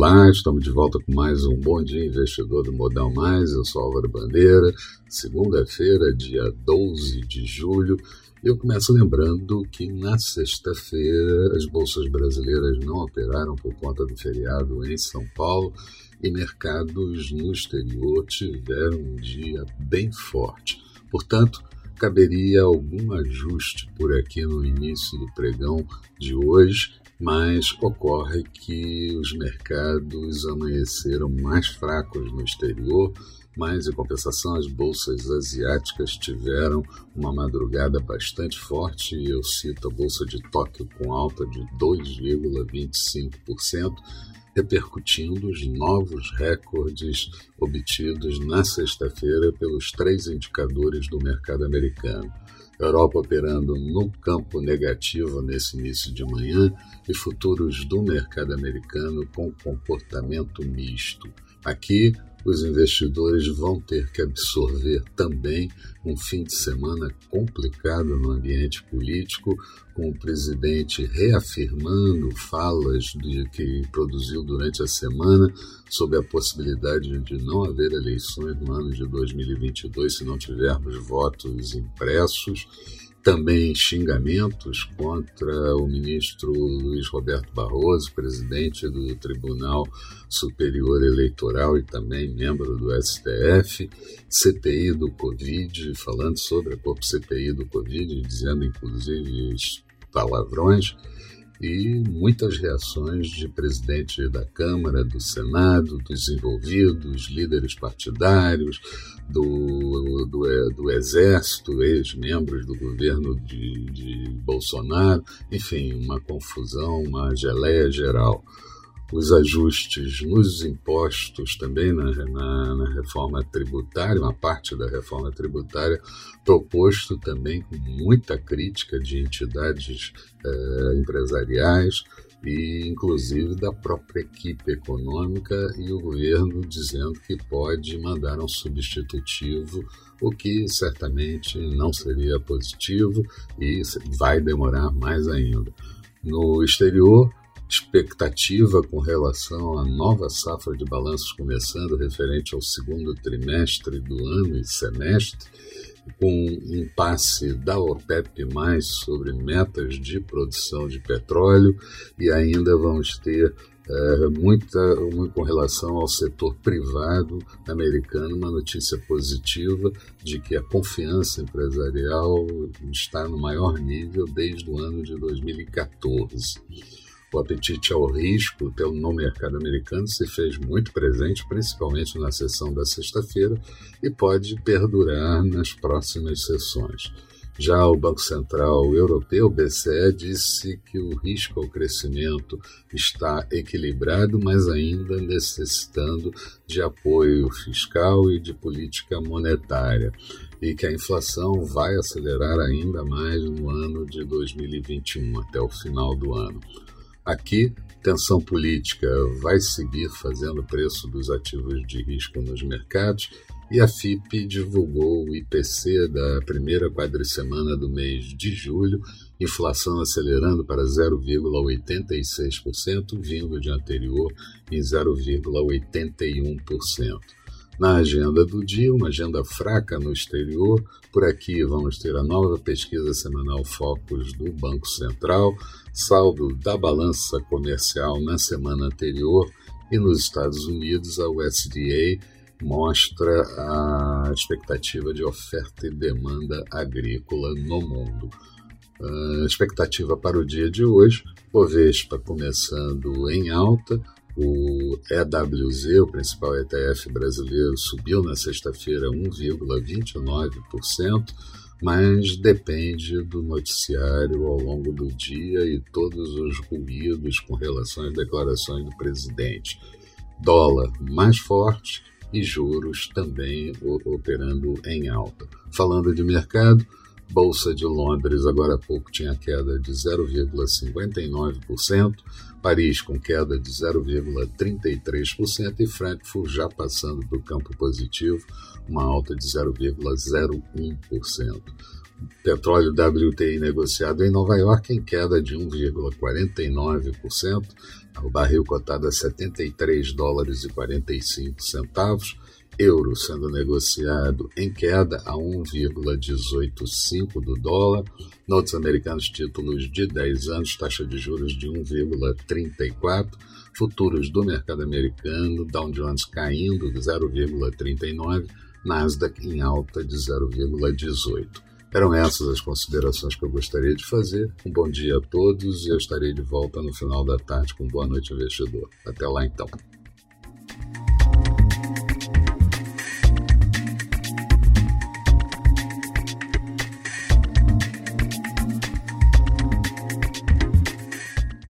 Olá, estamos de volta com mais um Bom Dia Investidor do Modal Mais. Eu sou Álvaro Bandeira. Segunda-feira, dia 12 de julho. Eu começo lembrando que na sexta-feira as bolsas brasileiras não operaram por conta do feriado em São Paulo e mercados no exterior tiveram um dia bem forte. Portanto, caberia algum ajuste por aqui no início do pregão de hoje mas ocorre que os mercados amanheceram mais fracos no exterior, mas em compensação as bolsas asiáticas tiveram uma madrugada bastante forte. Eu cito a bolsa de Tóquio com alta de 2,25%, repercutindo os novos recordes obtidos na sexta-feira pelos três indicadores do mercado americano. Europa operando no campo negativo nesse início de manhã e futuros do mercado americano com comportamento misto. Aqui, os investidores vão ter que absorver também um fim de semana complicado no ambiente político, com o presidente reafirmando falas de, que produziu durante a semana sobre a possibilidade de não haver eleições no ano de 2022 se não tivermos votos impressos também xingamentos contra o ministro Luiz Roberto Barroso, presidente do Tribunal Superior Eleitoral e também membro do STF, CPI do Covid, falando sobre a CPI do Covid, dizendo inclusive palavrões e muitas reações de presidente da Câmara, do Senado, dos envolvidos, líderes partidários, do, do, do Exército, ex-membros do governo de, de Bolsonaro, enfim, uma confusão, uma geleia geral os ajustes nos impostos também na, na, na, reforma tributária, uma parte da reforma tributária proposto também com muita crítica de entidades eh, empresariais e inclusive da própria equipe econômica e o governo dizendo que pode mandar um substitutivo, o que certamente não seria positivo e vai demorar mais ainda. No exterior, expectativa com relação à nova safra de balanços começando referente ao segundo trimestre do ano e semestre, com impasse da OPEP mais sobre metas de produção de petróleo e ainda vamos ter é, muita, muito com relação ao setor privado americano, uma notícia positiva de que a confiança empresarial está no maior nível desde o ano de 2014. O apetite ao risco no mercado americano se fez muito presente, principalmente na sessão da sexta-feira, e pode perdurar nas próximas sessões. Já o Banco Central Europeu, BCE, disse que o risco ao crescimento está equilibrado, mas ainda necessitando de apoio fiscal e de política monetária, e que a inflação vai acelerar ainda mais no ano de 2021, até o final do ano. Aqui, tensão política vai seguir fazendo o preço dos ativos de risco nos mercados e a FIP divulgou o IPC da primeira quadricemana do mês de julho, inflação acelerando para 0,86%, vindo de anterior em 0,81%. Na agenda do dia, uma agenda fraca no exterior. Por aqui vamos ter a nova pesquisa semanal Focus do Banco Central, saldo da balança comercial na semana anterior e nos Estados Unidos a USDA mostra a expectativa de oferta e demanda agrícola no mundo. A expectativa para o dia de hoje, Bovespa começando em alta, o EWZ, o principal ETF brasileiro, subiu na sexta-feira 1,29%, mas depende do noticiário ao longo do dia e todos os ruídos com relação às declarações do presidente. Dólar mais forte e juros também operando em alta. Falando de mercado, Bolsa de Londres agora há pouco tinha queda de 0,59%, Paris com queda de 0,33% e Frankfurt já passando do campo positivo, uma alta de 0,01%. petróleo WTI negociado em Nova York em queda de 1,49%, o barril cotado a 73 dólares e 45 centavos, euro sendo negociado em queda a 1,185 do dólar, notes americanos títulos de 10 anos, taxa de juros de 1,34, futuros do mercado americano, Dow Jones caindo de 0,39, Nasdaq em alta de 0,18. Eram essas as considerações que eu gostaria de fazer. Um bom dia a todos e eu estarei de volta no final da tarde com Boa Noite Investidor. Até lá então.